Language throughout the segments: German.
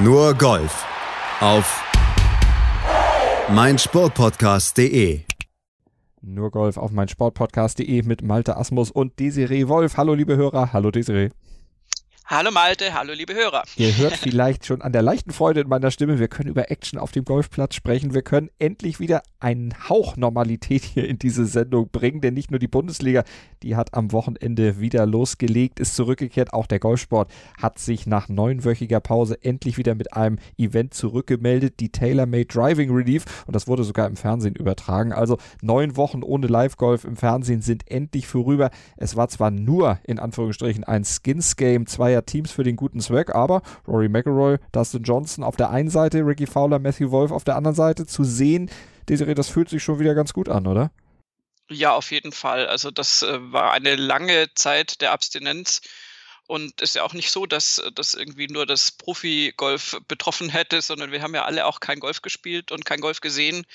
Nur Golf auf meinsportpodcast.de. Nur Golf auf meinsportpodcast.de mit Malte Asmus und Desiree Wolf. Hallo liebe Hörer, hallo Desiree. Hallo Malte, hallo liebe Hörer. Ihr hört vielleicht schon an der leichten Freude in meiner Stimme, wir können über Action auf dem Golfplatz sprechen. Wir können endlich wieder einen Hauch Normalität hier in diese Sendung bringen, denn nicht nur die Bundesliga, die hat am Wochenende wieder losgelegt, ist zurückgekehrt. Auch der Golfsport hat sich nach neunwöchiger Pause endlich wieder mit einem Event zurückgemeldet, die Tailor-Made Driving Relief. Und das wurde sogar im Fernsehen übertragen. Also neun Wochen ohne Live-Golf im Fernsehen sind endlich vorüber. Es war zwar nur in Anführungsstrichen ein Skins-Game zweier zweier Teams für den guten Zweck, aber Rory McIlroy, Dustin Johnson auf der einen Seite, Ricky Fowler, Matthew Wolf auf der anderen Seite zu sehen, Desiree, das fühlt sich schon wieder ganz gut an, oder? Ja, auf jeden Fall. Also das äh, war eine lange Zeit der Abstinenz. Und es ist ja auch nicht so, dass das irgendwie nur das Profi-Golf betroffen hätte, sondern wir haben ja alle auch kein Golf gespielt und kein Golf gesehen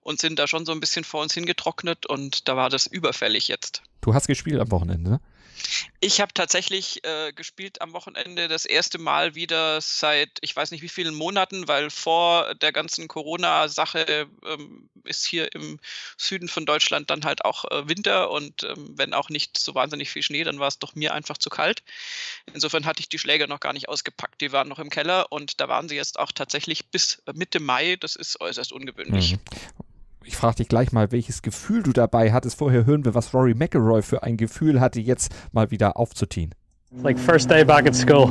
und sind da schon so ein bisschen vor uns hingetrocknet und da war das überfällig jetzt. Du hast gespielt am Wochenende, ne? Ich habe tatsächlich äh, gespielt am Wochenende das erste Mal wieder seit ich weiß nicht wie vielen Monaten, weil vor der ganzen Corona-Sache ähm, ist hier im Süden von Deutschland dann halt auch äh, Winter und ähm, wenn auch nicht so wahnsinnig viel Schnee, dann war es doch mir einfach zu kalt. Insofern hatte ich die Schläger noch gar nicht ausgepackt, die waren noch im Keller und da waren sie jetzt auch tatsächlich bis Mitte Mai. Das ist äußerst ungewöhnlich. Mhm ich frage dich gleich mal, welches Gefühl du dabei hattest. Vorher hören wir, was Rory McIlroy für ein Gefühl hatte, jetzt mal wieder aufzuziehen. It's like first day back at school.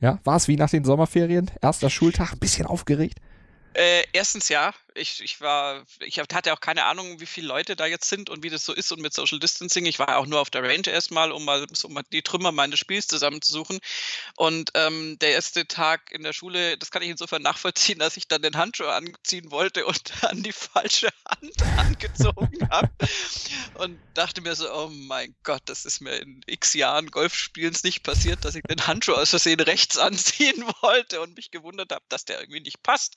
Ja, war es wie nach den Sommerferien? Erster Schultag, ein bisschen aufgeregt? Äh, erstens ja, ich, ich war, ich hatte auch keine Ahnung, wie viele Leute da jetzt sind und wie das so ist und mit Social Distancing. Ich war auch nur auf der Range erstmal, um mal so mal die Trümmer meines Spiels zusammenzusuchen. Und ähm, der erste Tag in der Schule, das kann ich insofern nachvollziehen, dass ich dann den Handschuh anziehen wollte und an die falsche Hand angezogen habe. Und dachte mir so, oh mein Gott, das ist mir in x Jahren Golfspielens nicht passiert, dass ich den Handschuh aus Versehen rechts anziehen wollte und mich gewundert habe, dass der irgendwie nicht passt.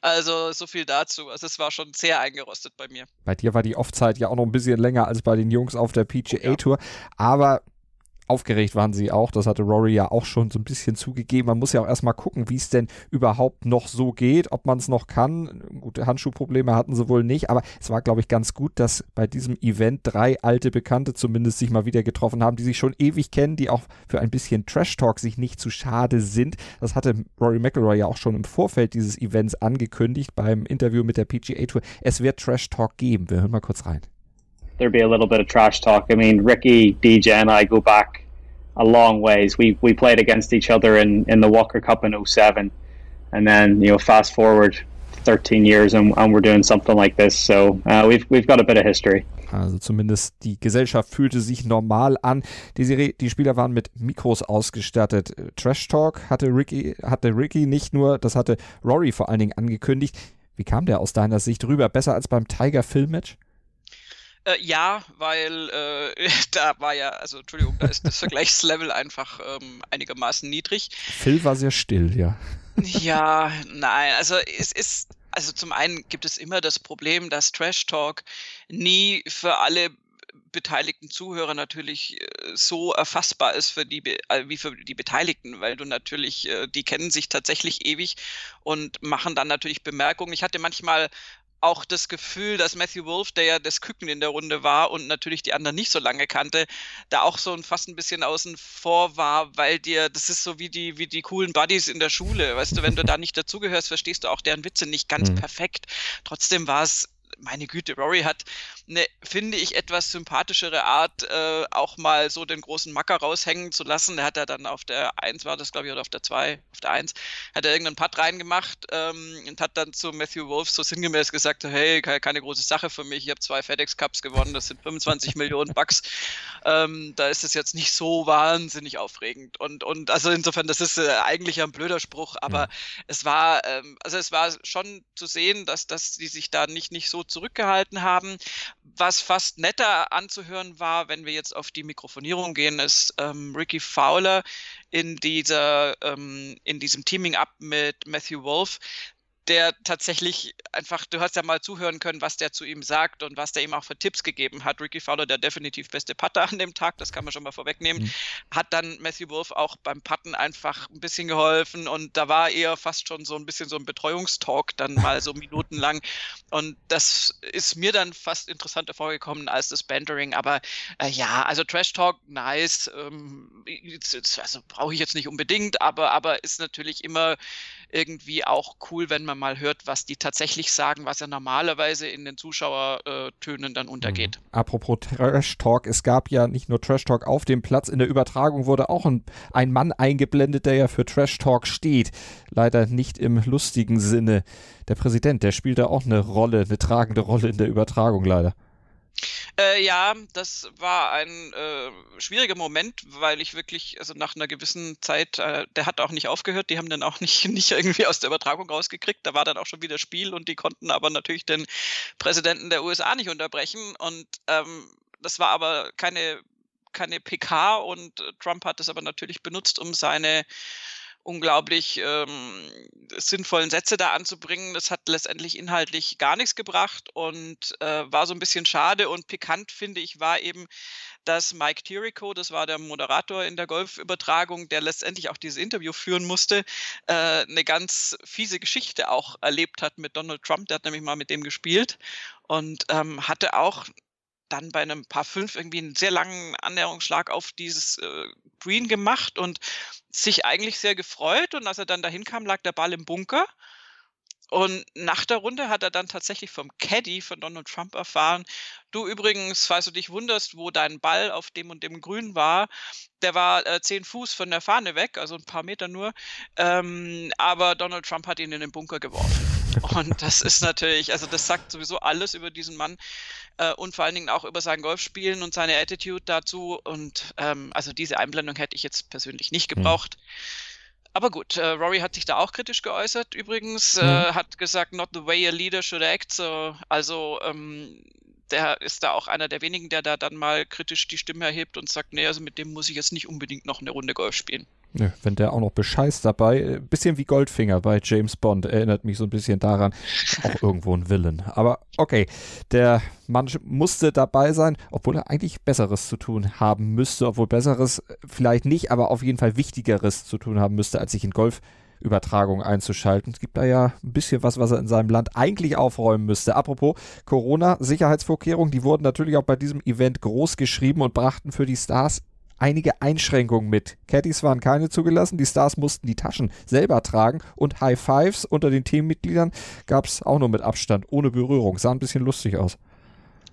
Also so viel dazu dazu. Also es war schon sehr eingerostet bei mir. Bei dir war die Off-Zeit ja auch noch ein bisschen länger als bei den Jungs auf der PGA Tour. Ja. Aber aufgeregt waren sie auch. Das hatte Rory ja auch schon so ein bisschen zugegeben. Man muss ja auch erstmal gucken, wie es denn überhaupt noch so geht, ob man es noch kann. Gute Handschuhprobleme hatten sie wohl nicht, aber es war, glaube ich, ganz gut, dass bei diesem Event drei alte Bekannte zumindest sich mal wieder getroffen haben, die sich schon ewig kennen, die auch für ein bisschen Trash-Talk sich nicht zu schade sind. Das hatte Rory McIlroy ja auch schon im Vorfeld dieses Events angekündigt beim Interview mit der PGA Tour. Es wird Trash-Talk geben. Wir hören mal kurz rein. there'd be a little bit of trash talk. I mean, Ricky, DJ, and I go back a long ways. We we played against each other in, in the Walker Cup in 07. and then you know fast forward 13 years and, and we're doing something like this. So uh, we've we've got a bit of history. Also zumindest die Gesellschaft fühlte sich normal an. Die, die Spieler waren mit Mikros ausgestattet. Trash Talk hatte Ricky, hatte Ricky nicht nur, das hatte Rory vor allen Dingen angekündigt. Wie kam der aus deiner Sicht rüber? Besser als beim Tiger Film Match? Äh, ja, weil äh, da war ja, also Entschuldigung, da ist das Vergleichslevel einfach ähm, einigermaßen niedrig. Phil war sehr still, ja. Ja, nein, also es ist, also zum einen gibt es immer das Problem, dass Trash Talk nie für alle beteiligten Zuhörer natürlich äh, so erfassbar ist für die äh, wie für die Beteiligten, weil du natürlich äh, die kennen sich tatsächlich ewig und machen dann natürlich Bemerkungen. Ich hatte manchmal auch das Gefühl, dass Matthew Wolf, der ja das Küken in der Runde war und natürlich die anderen nicht so lange kannte, da auch so ein, fast ein bisschen außen vor war, weil dir, das ist so wie die, wie die coolen Buddies in der Schule. Weißt du, wenn du da nicht dazugehörst, verstehst du auch deren Witze nicht ganz mhm. perfekt. Trotzdem war es meine Güte, Rory hat eine, finde ich, etwas sympathischere Art, äh, auch mal so den großen Macker raushängen zu lassen. Er hat er dann auf der 1 war das, glaube ich, oder auf der 2, auf der 1, hat er irgendeinen Putt reingemacht ähm, und hat dann zu Matthew Wolf so sinngemäß gesagt, hey, keine, keine große Sache für mich, ich habe zwei FedEx Cups gewonnen, das sind 25 Millionen Bucks. Ähm, da ist es jetzt nicht so wahnsinnig aufregend. Und, und also insofern, das ist äh, eigentlich ein blöder Spruch, aber ja. es war, ähm, also es war schon zu sehen, dass, dass die sich da nicht, nicht so zurückgehalten haben. Was fast netter anzuhören war, wenn wir jetzt auf die Mikrofonierung gehen, ist ähm, Ricky Fowler in dieser, ähm, in diesem Teaming-Up mit Matthew Wolf der tatsächlich einfach, du hast ja mal zuhören können, was der zu ihm sagt und was der ihm auch für Tipps gegeben hat. Ricky Fowler, der definitiv beste Putter an dem Tag, das kann man schon mal vorwegnehmen, mhm. hat dann Matthew Wolf auch beim Putten einfach ein bisschen geholfen und da war eher fast schon so ein bisschen so ein Betreuungstalk dann mal so minutenlang und das ist mir dann fast interessanter vorgekommen als das Bantering, aber äh, ja, also Trash Talk, nice, ähm, also brauche ich jetzt nicht unbedingt, aber, aber ist natürlich immer irgendwie auch cool, wenn man mal hört, was die tatsächlich sagen, was ja normalerweise in den Zuschauertönen dann untergeht. Mhm. Apropos Trash Talk, es gab ja nicht nur Trash Talk auf dem Platz, in der Übertragung wurde auch ein, ein Mann eingeblendet, der ja für Trash Talk steht. Leider nicht im lustigen Sinne. Der Präsident, der spielt da auch eine Rolle, eine tragende Rolle in der Übertragung leider. Äh, ja, das war ein äh, schwieriger Moment, weil ich wirklich, also nach einer gewissen Zeit, äh, der hat auch nicht aufgehört, die haben dann auch nicht, nicht irgendwie aus der Übertragung rausgekriegt. Da war dann auch schon wieder Spiel und die konnten aber natürlich den Präsidenten der USA nicht unterbrechen. Und ähm, das war aber keine, keine PK und Trump hat es aber natürlich benutzt, um seine unglaublich ähm, sinnvollen Sätze da anzubringen. Das hat letztendlich inhaltlich gar nichts gebracht und äh, war so ein bisschen schade und pikant, finde ich, war eben, dass Mike Tirico, das war der Moderator in der Golfübertragung, der letztendlich auch dieses Interview führen musste, äh, eine ganz fiese Geschichte auch erlebt hat mit Donald Trump. Der hat nämlich mal mit dem gespielt und ähm, hatte auch dann bei einem Paar 5 irgendwie einen sehr langen Annäherungsschlag auf dieses äh, Green gemacht und sich eigentlich sehr gefreut. Und als er dann dahin kam, lag der Ball im Bunker. Und nach der Runde hat er dann tatsächlich vom Caddy von Donald Trump erfahren, du übrigens, falls du dich wunderst, wo dein Ball auf dem und dem Grün war, der war äh, zehn Fuß von der Fahne weg, also ein paar Meter nur, ähm, aber Donald Trump hat ihn in den Bunker geworfen. Und das ist natürlich, also das sagt sowieso alles über diesen Mann äh, und vor allen Dingen auch über sein Golfspielen und seine Attitude dazu. Und ähm, also diese Einblendung hätte ich jetzt persönlich nicht hm. gebraucht. Mhm. Aber gut, äh, Rory hat sich da auch kritisch geäußert übrigens, mhm. äh, hat gesagt, not the way a leader should act. So, also ähm, der ist da auch einer der wenigen, der da dann mal kritisch die Stimme erhebt und sagt, nee, also mit dem muss ich jetzt nicht unbedingt noch eine Runde Golf spielen. Nö, wenn der auch noch bescheißt dabei, äh, bisschen wie Goldfinger bei James Bond, erinnert mich so ein bisschen daran, auch irgendwo ein Villain. Aber okay, der Mann musste dabei sein, obwohl er eigentlich Besseres zu tun haben müsste, obwohl Besseres äh, vielleicht nicht, aber auf jeden Fall Wichtigeres zu tun haben müsste, als sich in Golf Übertragung einzuschalten. Es gibt da ja ein bisschen was, was er in seinem Land eigentlich aufräumen müsste. Apropos Corona-Sicherheitsvorkehrungen, die wurden natürlich auch bei diesem Event groß geschrieben und brachten für die Stars einige Einschränkungen mit. Caddies waren keine zugelassen, die Stars mussten die Taschen selber tragen und High Fives unter den Teammitgliedern gab es auch nur mit Abstand, ohne Berührung. Sah ein bisschen lustig aus.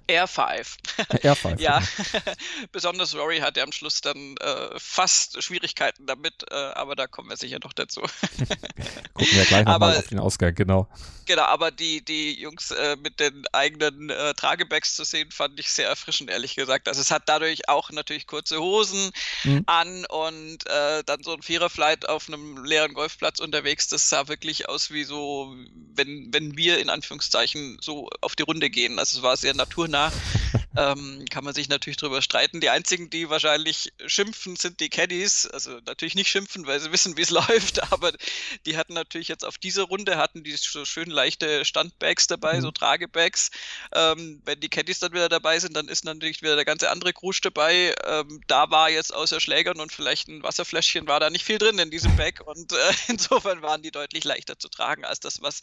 R5. R5. ja, besonders Rory hatte am Schluss dann äh, fast Schwierigkeiten damit, äh, aber da kommen wir sicher noch dazu. Gucken wir gleich nochmal auf den Ausgang, genau. Genau, aber die, die Jungs äh, mit den eigenen äh, Tragebags zu sehen, fand ich sehr erfrischend, ehrlich gesagt. Also es hat dadurch auch natürlich kurze Hosen mhm. an und äh, dann so ein Viererflight auf einem leeren Golfplatz unterwegs, das sah wirklich aus wie so, wenn, wenn wir in Anführungszeichen so auf die Runde gehen. Also es war sehr naturnah da. ähm, kann man sich natürlich darüber streiten. Die einzigen, die wahrscheinlich schimpfen, sind die Caddies. Also natürlich nicht schimpfen, weil sie wissen, wie es läuft, aber die hatten natürlich jetzt auf dieser Runde hatten die so schön leichte Standbags dabei, mhm. so Tragebags. Ähm, wenn die Caddies dann wieder dabei sind, dann ist natürlich wieder der ganze andere Krusch dabei. Ähm, da war jetzt außer Schlägern und vielleicht ein Wasserfläschchen war da nicht viel drin in diesem Bag und äh, insofern waren die deutlich leichter zu tragen als das, was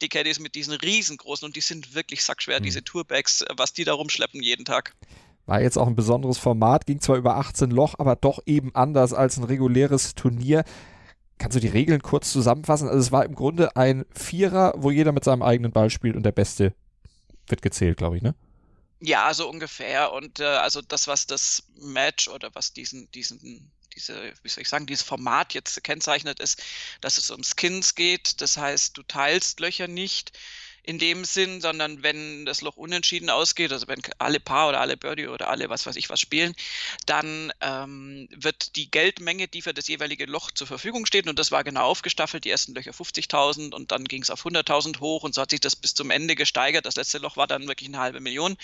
die Caddies mit diesen riesengroßen und die sind wirklich sackschwer, mhm. diese Tourbags, was die da rumschleppen jeden Tag. War jetzt auch ein besonderes Format, ging zwar über 18 Loch, aber doch eben anders als ein reguläres Turnier. Kannst du die Regeln kurz zusammenfassen? Also es war im Grunde ein Vierer, wo jeder mit seinem eigenen Ball spielt und der Beste wird gezählt, glaube ich, ne? Ja, so ungefähr. Und äh, also das, was das Match oder was diesen, diesen, diese, wie soll ich sagen, dieses Format jetzt kennzeichnet, ist, dass es um Skins geht. Das heißt, du teilst Löcher nicht in dem Sinn, sondern wenn das Loch unentschieden ausgeht, also wenn alle Paar oder alle Birdie oder alle was weiß ich was spielen, dann ähm, wird die Geldmenge, die für das jeweilige Loch zur Verfügung steht, und das war genau aufgestaffelt, die ersten Löcher 50.000 und dann ging es auf 100.000 hoch und so hat sich das bis zum Ende gesteigert. Das letzte Loch war dann wirklich eine halbe Million.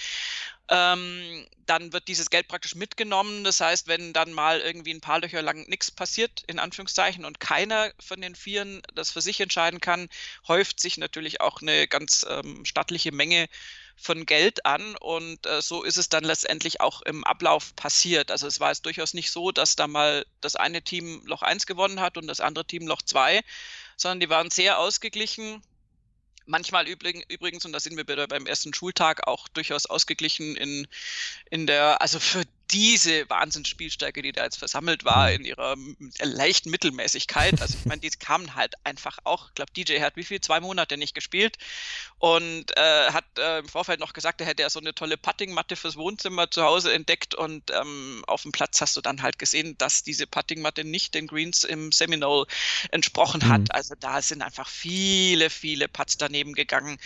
Ähm, dann wird dieses Geld praktisch mitgenommen. Das heißt, wenn dann mal irgendwie ein paar Löcher lang nichts passiert, in Anführungszeichen, und keiner von den Vieren das für sich entscheiden kann, häuft sich natürlich auch eine ganz ähm, stattliche Menge von Geld an und äh, so ist es dann letztendlich auch im Ablauf passiert. Also es war jetzt durchaus nicht so, dass da mal das eine Team Loch 1 gewonnen hat und das andere Team Loch 2, sondern die waren sehr ausgeglichen. Manchmal übrigens, und da sind wir beim ersten Schultag auch durchaus ausgeglichen in, in der, also für diese Wahnsinnsspielstärke, die da jetzt versammelt war, mhm. in ihrer leichten Mittelmäßigkeit. Also ich meine, die kamen halt einfach auch. Ich glaube, DJ hat wie viel? Zwei Monate nicht gespielt und äh, hat äh, im Vorfeld noch gesagt, er hätte ja so eine tolle Puttingmatte fürs Wohnzimmer zu Hause entdeckt und ähm, auf dem Platz hast du dann halt gesehen, dass diese Puttingmatte nicht den Greens im Seminole entsprochen hat. Mhm. Also da sind einfach viele, viele Putts daneben gegangen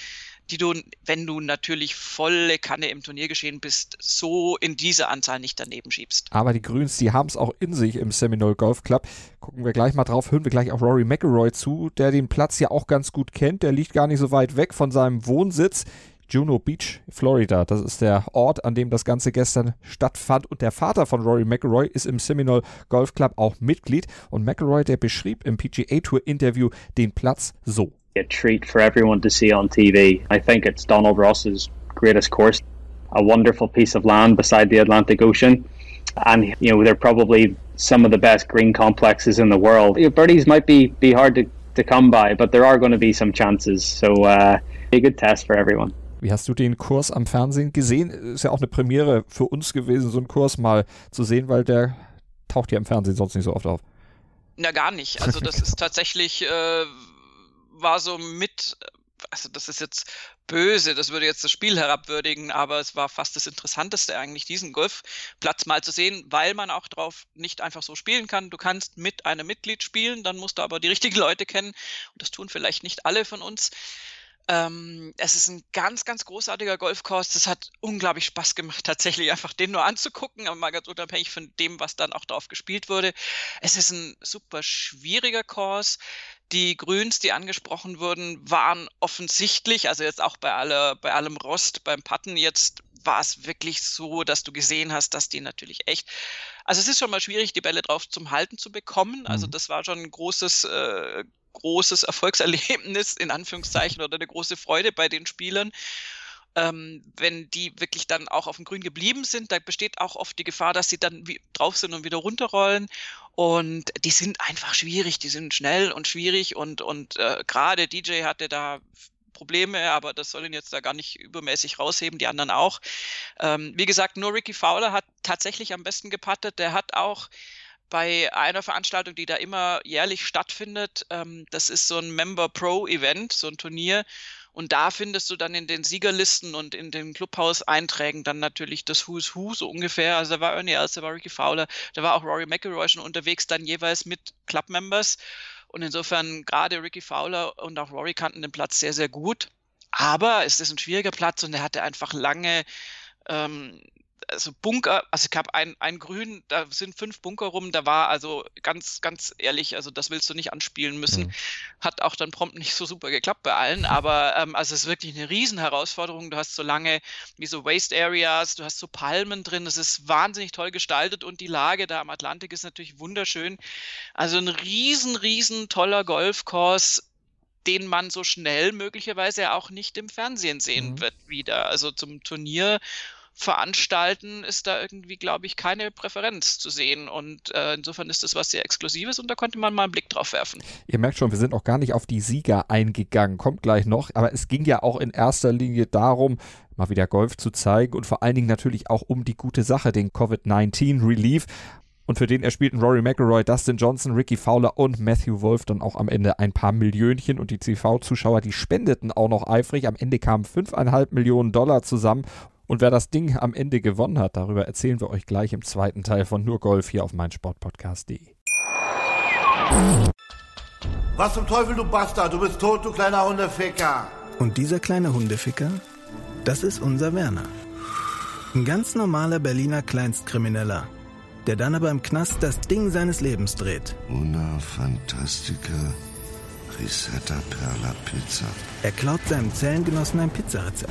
die du, wenn du natürlich volle Kanne im Turniergeschehen bist, so in dieser Anzahl nicht daneben schiebst. Aber die Grüns, die haben es auch in sich im Seminole Golf Club. Gucken wir gleich mal drauf, hören wir gleich auch Rory McIlroy zu, der den Platz ja auch ganz gut kennt. Der liegt gar nicht so weit weg von seinem Wohnsitz. Juno Beach, Florida. Das ist der Ort, an dem das Ganze gestern stattfand. Und der Vater von Rory McIlroy ist im Seminole Golf Club auch Mitglied. Und McIlroy, der beschrieb im PGA Tour Interview den Platz so a treat for everyone to see on TV. I think it's Donald Ross's greatest course, a wonderful piece of land beside the Atlantic Ocean. And, you know, they're probably some of the best green complexes in the world. You know, birdies might be, be hard to, to come by, but there are going to be some chances. So, uh, a good test for everyone. Wie hast du den Kurs am Fernsehen gesehen? Ist ja auch eine Premiere für uns gewesen, so einen Kurs mal zu sehen, weil der taucht ja im Fernsehen sonst nicht so oft auf. Na, gar nicht. Also, das ist tatsächlich. Äh war so mit, also das ist jetzt böse, das würde jetzt das Spiel herabwürdigen, aber es war fast das Interessanteste eigentlich, diesen Golfplatz mal zu sehen, weil man auch drauf nicht einfach so spielen kann. Du kannst mit einem Mitglied spielen, dann musst du aber die richtigen Leute kennen und das tun vielleicht nicht alle von uns. Ähm, es ist ein ganz, ganz großartiger Golfkurs. Das hat unglaublich Spaß gemacht, tatsächlich einfach den nur anzugucken, aber mal ganz unabhängig von dem, was dann auch drauf gespielt wurde. Es ist ein super schwieriger Kurs. Die Grüns, die angesprochen wurden, waren offensichtlich, also jetzt auch bei, alle, bei allem Rost beim Patten jetzt war es wirklich so, dass du gesehen hast, dass die natürlich echt. Also es ist schon mal schwierig, die Bälle drauf zum Halten zu bekommen. Also mhm. das war schon ein großes, äh, großes Erfolgserlebnis in Anführungszeichen oder eine große Freude bei den Spielern. Ähm, wenn die wirklich dann auch auf dem Grün geblieben sind, da besteht auch oft die Gefahr, dass sie dann drauf sind und wieder runterrollen. Und die sind einfach schwierig, die sind schnell und schwierig und, und äh, gerade DJ hatte da Probleme, aber das soll ihn jetzt da gar nicht übermäßig rausheben, die anderen auch. Ähm, wie gesagt, nur Ricky Fowler hat tatsächlich am besten gepattet. Der hat auch bei einer Veranstaltung, die da immer jährlich stattfindet, ähm, das ist so ein Member Pro Event, so ein Turnier. Und da findest du dann in den Siegerlisten und in den Clubhouse-Einträgen dann natürlich das Who's Who so ungefähr. Also da war Ernie Els, da war Ricky Fowler, da war auch Rory McIlroy schon unterwegs, dann jeweils mit Club-Members. Und insofern gerade Ricky Fowler und auch Rory kannten den Platz sehr, sehr gut. Aber es ist ein schwieriger Platz und er hatte einfach lange ähm, also Bunker, also ich habe ein, ein Grün, da sind fünf Bunker rum, da war also ganz, ganz ehrlich, also das willst du nicht anspielen müssen. Mhm. Hat auch dann prompt nicht so super geklappt bei allen, aber ähm, also es ist wirklich eine Riesenherausforderung. Du hast so lange wie so Waste Areas, du hast so Palmen drin, es ist wahnsinnig toll gestaltet und die Lage da am Atlantik ist natürlich wunderschön. Also ein riesen, riesen toller Golfkurs den man so schnell möglicherweise auch nicht im Fernsehen sehen mhm. wird wieder. Also zum Turnier veranstalten, ist da irgendwie, glaube ich, keine Präferenz zu sehen. Und äh, insofern ist das was sehr Exklusives und da konnte man mal einen Blick drauf werfen. Ihr merkt schon, wir sind auch gar nicht auf die Sieger eingegangen, kommt gleich noch. Aber es ging ja auch in erster Linie darum, mal wieder Golf zu zeigen und vor allen Dingen natürlich auch um die gute Sache, den Covid-19-Relief. Und für den erspielten Rory McIlroy, Dustin Johnson, Ricky Fowler und Matthew Wolf dann auch am Ende ein paar Millionchen. Und die CV-Zuschauer, die spendeten auch noch eifrig. Am Ende kamen 5,5 Millionen Dollar zusammen. Und wer das Ding am Ende gewonnen hat, darüber erzählen wir euch gleich im zweiten Teil von Nur Golf hier auf meinsportpodcast.de. Was zum Teufel, du Bastard? Du bist tot, du kleiner Hundeficker. Und dieser kleine Hundeficker, das ist unser Werner. Ein ganz normaler Berliner Kleinstkrimineller, der dann aber im Knast das Ding seines Lebens dreht. Una Fantastica Risetta Perla Pizza. Er klaut seinem Zellengenossen ein Pizzarezept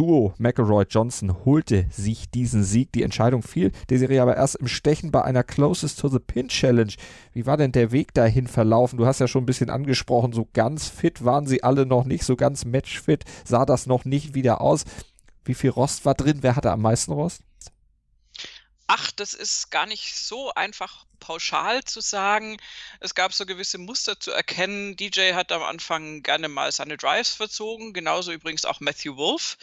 Duo McElroy-Johnson holte sich diesen Sieg. Die Entscheidung fiel der Serie aber erst im Stechen bei einer Closest to the Pin Challenge. Wie war denn der Weg dahin verlaufen? Du hast ja schon ein bisschen angesprochen, so ganz fit waren sie alle noch nicht, so ganz matchfit sah das noch nicht wieder aus. Wie viel Rost war drin? Wer hatte am meisten Rost? Ach, das ist gar nicht so einfach pauschal zu sagen. Es gab so gewisse Muster zu erkennen. DJ hat am Anfang gerne mal seine Drives verzogen, genauso übrigens auch Matthew Wolf.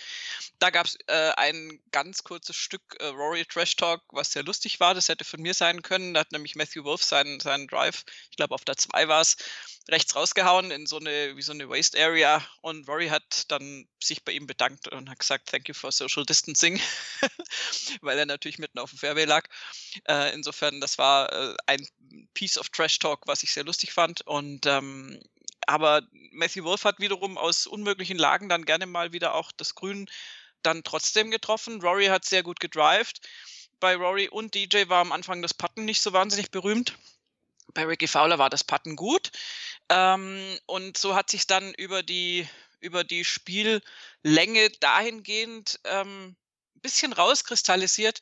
Da gab es äh, ein ganz kurzes Stück äh, Rory Trash Talk, was sehr lustig war. Das hätte von mir sein können. Da hat nämlich Matthew Wolf seinen, seinen Drive, ich glaube auf der 2 war es, rechts rausgehauen in so eine, wie so eine Waste Area und Rory hat dann sich bei ihm bedankt und hat gesagt, thank you for social distancing, weil er natürlich mitten auf dem Fairway lag. Äh, insofern, das war ein Piece of Trash Talk, was ich sehr lustig fand und ähm, aber Matthew Wolf hat wiederum aus unmöglichen Lagen dann gerne mal wieder auch das Grün dann trotzdem getroffen. Rory hat sehr gut gedrived. Bei Rory und DJ war am Anfang das Putten nicht so wahnsinnig berühmt. Bei Ricky Fowler war das Putten gut. Ähm, und so hat sich dann über die, über die Spiellänge dahingehend ähm, ein bisschen rauskristallisiert,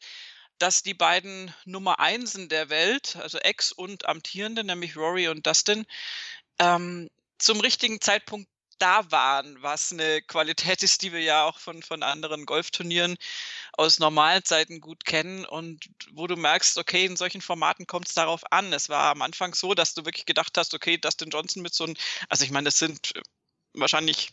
dass die beiden Nummer Einsen der Welt, also Ex und Amtierende, nämlich Rory und Dustin, ähm, zum richtigen Zeitpunkt da waren, was eine Qualität ist, die wir ja auch von, von anderen Golfturnieren aus normalen Zeiten gut kennen und wo du merkst, okay, in solchen Formaten kommt es darauf an. Es war am Anfang so, dass du wirklich gedacht hast, okay, Dustin Johnson mit so einem, also ich meine, das sind äh, wahrscheinlich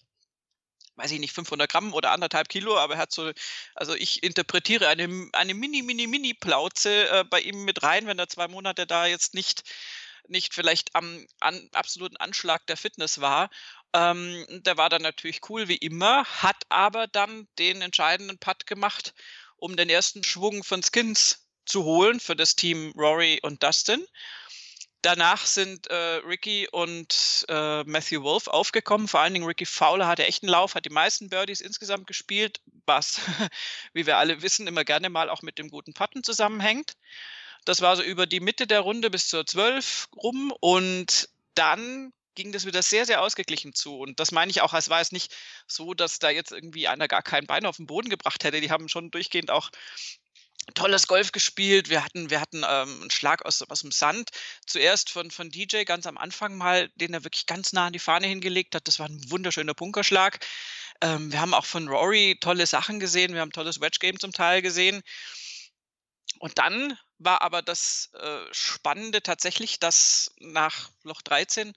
weiß ich nicht, 500 Gramm oder anderthalb Kilo, aber er hat so, also ich interpretiere eine, eine mini, mini, mini Plauze äh, bei ihm mit rein, wenn er zwei Monate da jetzt nicht, nicht vielleicht am an, absoluten Anschlag der Fitness war. Ähm, der war dann natürlich cool wie immer, hat aber dann den entscheidenden Putt gemacht, um den ersten Schwung von Skins zu holen für das Team Rory und Dustin. Danach sind äh, Ricky und äh, Matthew Wolf aufgekommen. Vor allen Dingen Ricky Fowler hatte echt einen Lauf, hat die meisten Birdies insgesamt gespielt, was, wie wir alle wissen, immer gerne mal auch mit dem guten Putten zusammenhängt. Das war so über die Mitte der Runde bis zur 12 rum und dann ging das wieder sehr, sehr ausgeglichen zu. Und das meine ich auch, es war es nicht so, dass da jetzt irgendwie einer gar kein Bein auf den Boden gebracht hätte. Die haben schon durchgehend auch tolles Golf gespielt. Wir hatten, wir hatten ähm, einen Schlag aus, aus dem Sand. Zuerst von, von DJ ganz am Anfang mal, den er wirklich ganz nah an die Fahne hingelegt hat. Das war ein wunderschöner Bunkerschlag. Ähm, wir haben auch von Rory tolle Sachen gesehen. Wir haben tolles Wedge-Game zum Teil gesehen. Und dann war aber das äh, Spannende tatsächlich, dass nach Loch 13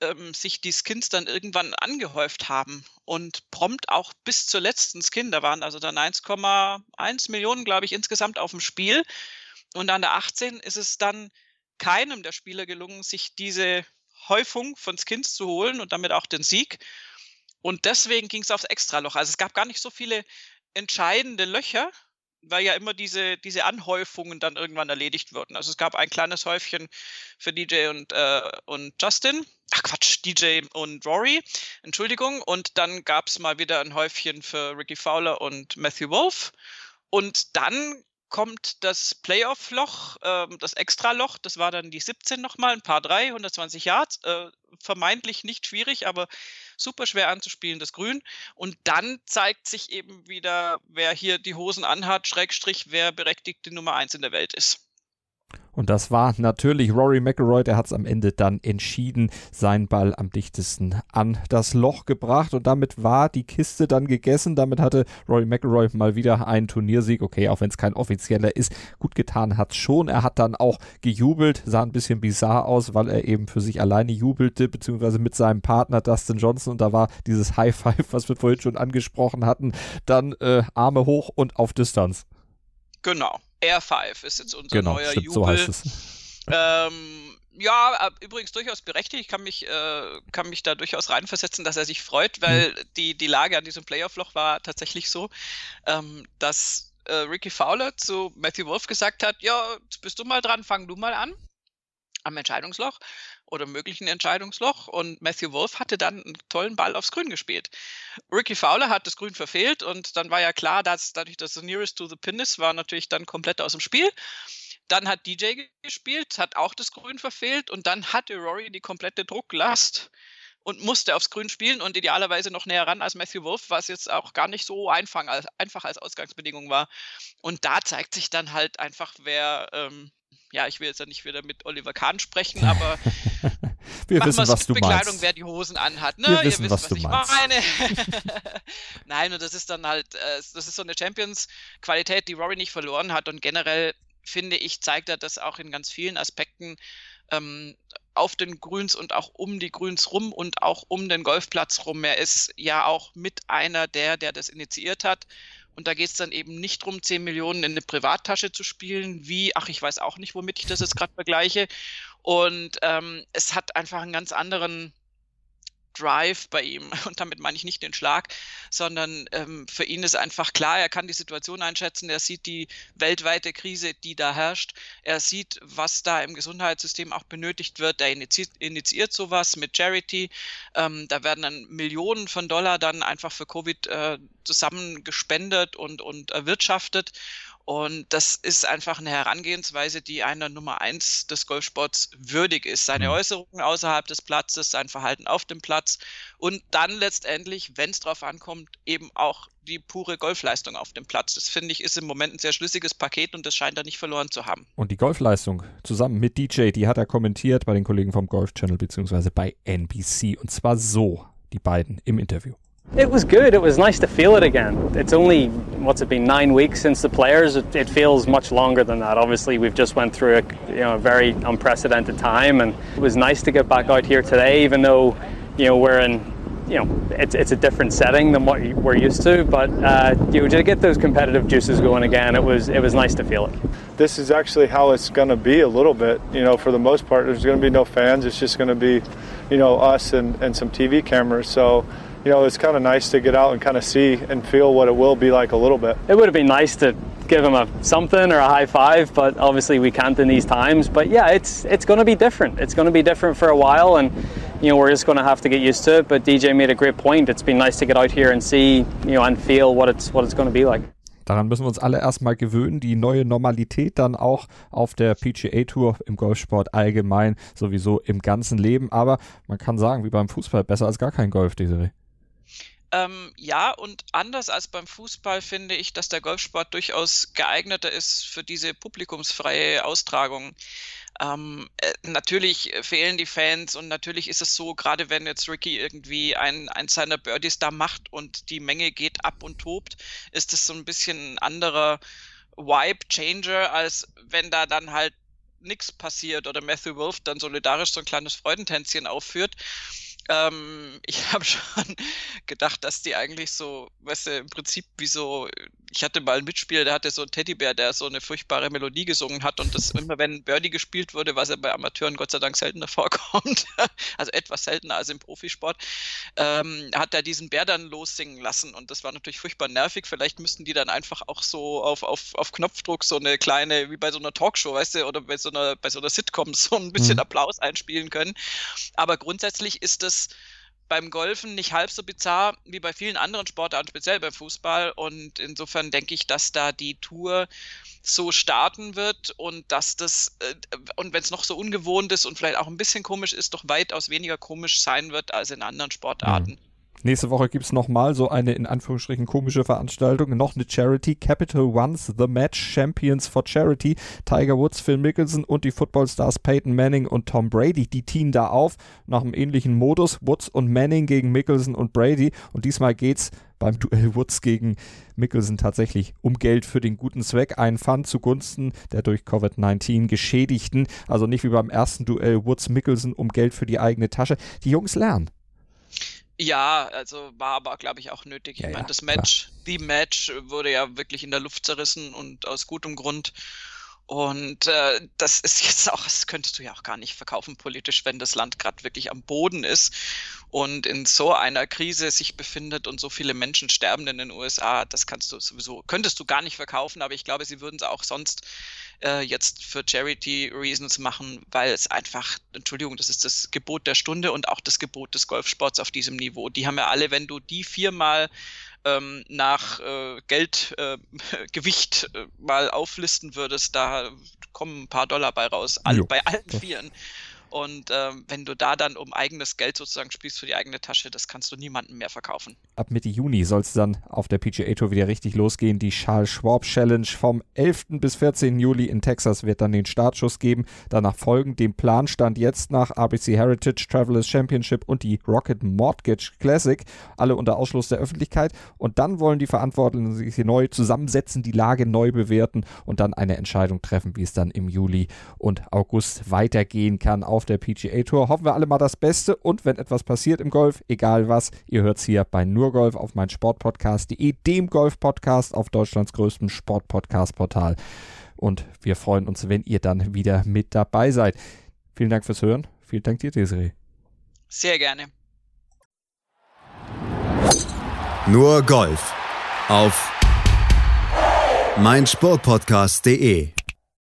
ähm, sich die Skins dann irgendwann angehäuft haben und prompt auch bis zur letzten Skin, da waren also dann 1,1 Millionen, glaube ich, insgesamt auf dem Spiel. Und an der 18 ist es dann keinem der Spieler gelungen, sich diese Häufung von Skins zu holen und damit auch den Sieg. Und deswegen ging es aufs Extraloch. Also es gab gar nicht so viele entscheidende Löcher, weil ja immer diese, diese Anhäufungen dann irgendwann erledigt wurden. Also es gab ein kleines Häufchen für DJ und, äh, und Justin. Ach Quatsch, DJ und Rory, Entschuldigung. Und dann gab es mal wieder ein Häufchen für Ricky Fowler und Matthew Wolf. Und dann kommt das Playoff-Loch, äh, das Extra-Loch, das war dann die 17 nochmal, ein paar drei, 120 Yards, äh, vermeintlich nicht schwierig, aber super schwer anzuspielen, das Grün. Und dann zeigt sich eben wieder, wer hier die Hosen anhat, Schrägstrich, wer berechtigt die Nummer 1 in der Welt ist. Und das war natürlich Rory McIlroy, der hat es am Ende dann entschieden, seinen Ball am dichtesten an das Loch gebracht und damit war die Kiste dann gegessen. Damit hatte Rory McIlroy mal wieder einen Turniersieg. Okay, auch wenn es kein offizieller ist, gut getan hat schon. Er hat dann auch gejubelt, sah ein bisschen bizarr aus, weil er eben für sich alleine jubelte, beziehungsweise mit seinem Partner Dustin Johnson und da war dieses High Five, was wir vorhin schon angesprochen hatten, dann äh, Arme hoch und auf Distanz. Genau. Air 5 ist jetzt unser genau, neuer stimmt, Jubel. so heißt es. Ähm, ja, übrigens durchaus berechtigt. Ich kann mich, äh, kann mich da durchaus reinversetzen, dass er sich freut, weil mhm. die, die Lage an diesem Playoff-Loch war tatsächlich so, ähm, dass äh, Ricky Fowler zu Matthew Wolf gesagt hat, ja, bist du mal dran, fang du mal an am Entscheidungsloch oder möglichen Entscheidungsloch und Matthew Wolf hatte dann einen tollen Ball aufs Grün gespielt. Ricky Fowler hat das Grün verfehlt und dann war ja klar, dass dadurch, dass es nearest to the pin ist, war natürlich dann komplett aus dem Spiel. Dann hat DJ gespielt, hat auch das Grün verfehlt und dann hatte Rory die komplette Drucklast und musste aufs Grün spielen und idealerweise noch näher ran als Matthew Wolf, was jetzt auch gar nicht so einfach als, einfach als Ausgangsbedingung war. Und da zeigt sich dann halt einfach, wer ähm, ja, ich will jetzt ja nicht wieder mit Oliver Kahn sprechen, aber wir wissen, was du Bekleidung, meinst. wer die Hosen anhat. Ne? Wir wissen, Ihr was wisst, du ich meinst. meine. Nein, und das ist dann halt, äh, das ist so eine Champions-Qualität, die Rory nicht verloren hat. Und generell finde ich, zeigt er das auch in ganz vielen Aspekten ähm, auf den Grüns und auch um die Grüns rum und auch um den Golfplatz rum. Er ist ja auch mit einer der, der das initiiert hat. Und da geht es dann eben nicht darum, 10 Millionen in eine Privattasche zu spielen, wie, ach, ich weiß auch nicht, womit ich das jetzt gerade vergleiche. Und ähm, es hat einfach einen ganz anderen Drive bei ihm. Und damit meine ich nicht den Schlag, sondern ähm, für ihn ist einfach klar, er kann die Situation einschätzen, er sieht die weltweite Krise, die da herrscht, er sieht, was da im Gesundheitssystem auch benötigt wird, er initiiert, initiiert sowas mit Charity, ähm, da werden dann Millionen von Dollar dann einfach für Covid äh, zusammen gespendet und, und erwirtschaftet. Und das ist einfach eine Herangehensweise, die einer Nummer eins des Golfsports würdig ist. Seine Mhm. Äußerungen außerhalb des Platzes, sein Verhalten auf dem Platz und dann letztendlich, wenn es drauf ankommt, eben auch die pure Golfleistung auf dem Platz. Das finde ich ist im Moment ein sehr schlüssiges Paket und das scheint er nicht verloren zu haben. Und die Golfleistung zusammen mit DJ, die hat er kommentiert bei den Kollegen vom Golf Channel beziehungsweise bei NBC. Und zwar so, die beiden im Interview. It was good. It was nice to feel it again. It's only what's it been nine weeks since the players. It, it feels much longer than that. Obviously, we've just went through a you know a very unprecedented time, and it was nice to get back out here today. Even though you know we're in you know it's, it's a different setting than what we're used to, but uh, you know to get those competitive juices going again, it was it was nice to feel it. this is actually how it's going to be a little bit. You know, for the most part, there's going to be no fans. It's just going to be, you know, us and, and some TV cameras. So, you know, it's kind of nice to get out and kind of see and feel what it will be like a little bit. It would have been nice to give him a something or a high five, but obviously we can't in these times. But yeah, it's it's going to be different. It's going to be different for a while, and you know we're just going to have to get used to it. But DJ made a great point. It's been nice to get out here and see, you know, and feel what it's what it's going to be like. Daran müssen wir uns alle erstmal gewöhnen, die neue Normalität dann auch auf der PGA Tour, im Golfsport allgemein, sowieso im ganzen Leben. Aber man kann sagen, wie beim Fußball, besser als gar kein Golf, Desiree. Ähm, ja, und anders als beim Fußball finde ich, dass der Golfsport durchaus geeigneter ist für diese publikumsfreie Austragung. Ähm, äh, natürlich fehlen die Fans und natürlich ist es so, gerade wenn jetzt Ricky irgendwie ein, eins seiner Birdies da macht und die Menge geht ab und tobt, ist es so ein bisschen ein anderer Vibe-Changer, als wenn da dann halt nichts passiert oder Matthew Wolf dann solidarisch so ein kleines Freudentänzchen aufführt. Ähm, ich habe schon gedacht, dass die eigentlich so, weißt du, im Prinzip wie so, ich hatte mal ein Mitspieler, der hatte so einen Teddybär, der so eine furchtbare Melodie gesungen hat und das immer, wenn Birdie gespielt wurde, was ja bei Amateuren Gott sei Dank seltener vorkommt, also etwas seltener als im Profisport, ähm, hat er diesen Bär dann lossingen lassen und das war natürlich furchtbar nervig. Vielleicht müssten die dann einfach auch so auf, auf, auf Knopfdruck so eine kleine, wie bei so einer Talkshow, weißt du, oder bei so einer, bei so einer Sitcom so ein bisschen Mhm. Applaus einspielen können. Aber grundsätzlich ist das beim Golfen nicht halb so bizarr wie bei vielen anderen Sportarten, speziell beim Fußball. Und insofern denke ich, dass da die Tour so starten wird und dass das, äh, und wenn es noch so ungewohnt ist und vielleicht auch ein bisschen komisch ist, doch weitaus weniger komisch sein wird als in anderen Sportarten. Nächste Woche gibt es nochmal so eine in Anführungsstrichen komische Veranstaltung. Noch eine Charity. Capital One's The Match Champions for Charity. Tiger Woods, Phil Mickelson und die Footballstars Peyton Manning und Tom Brady. Die teamen da auf nach einem ähnlichen Modus. Woods und Manning gegen Mickelson und Brady. Und diesmal geht's beim Duell Woods gegen Mickelson tatsächlich um Geld für den guten Zweck. Ein Fund zugunsten der durch Covid-19 Geschädigten. Also nicht wie beim ersten Duell Woods-Mickelson um Geld für die eigene Tasche. Die Jungs lernen. Ja, also war aber, glaube ich, auch nötig. Ich Ja, meine, ja, das Match, die Match wurde ja wirklich in der Luft zerrissen und aus gutem Grund. Und äh, das ist jetzt auch, das könntest du ja auch gar nicht verkaufen politisch, wenn das Land gerade wirklich am Boden ist. und in so einer Krise sich befindet und so viele Menschen sterben in den USA, das kannst du sowieso, könntest du gar nicht verkaufen, aber ich glaube, sie würden es auch sonst äh, jetzt für Charity Reasons machen, weil es einfach, Entschuldigung, das ist das Gebot der Stunde und auch das Gebot des Golfsports auf diesem Niveau. Die haben ja alle, wenn du die viermal ähm, nach äh, Geldgewicht äh, äh, mal auflisten würdest, da kommen ein paar Dollar bei raus, all, bei allen Vieren. Und ähm, wenn du da dann um eigenes Geld sozusagen spielst für die eigene Tasche, das kannst du niemandem mehr verkaufen. Ab Mitte Juni soll es dann auf der PGA Tour wieder richtig losgehen. Die Charles Schwab Challenge vom 11. bis 14. Juli in Texas wird dann den Startschuss geben. Danach folgen dem Planstand jetzt nach RBC Heritage Travelers Championship und die Rocket Mortgage Classic, alle unter Ausschluss der Öffentlichkeit. Und dann wollen die Verantwortlichen sich neu zusammensetzen, die Lage neu bewerten und dann eine Entscheidung treffen, wie es dann im Juli und August weitergehen kann. Auf auf der PGA Tour. Hoffen wir alle mal das Beste und wenn etwas passiert im Golf, egal was, ihr hört es hier bei Nurgolf auf mein Sportpodcast.de, dem Golf-Podcast auf Deutschlands größtem Sportpodcast-Portal. Und wir freuen uns, wenn ihr dann wieder mit dabei seid. Vielen Dank fürs Hören. Vielen Dank dir, Desiree. Sehr gerne. Nur Golf auf meinsportpodcast.de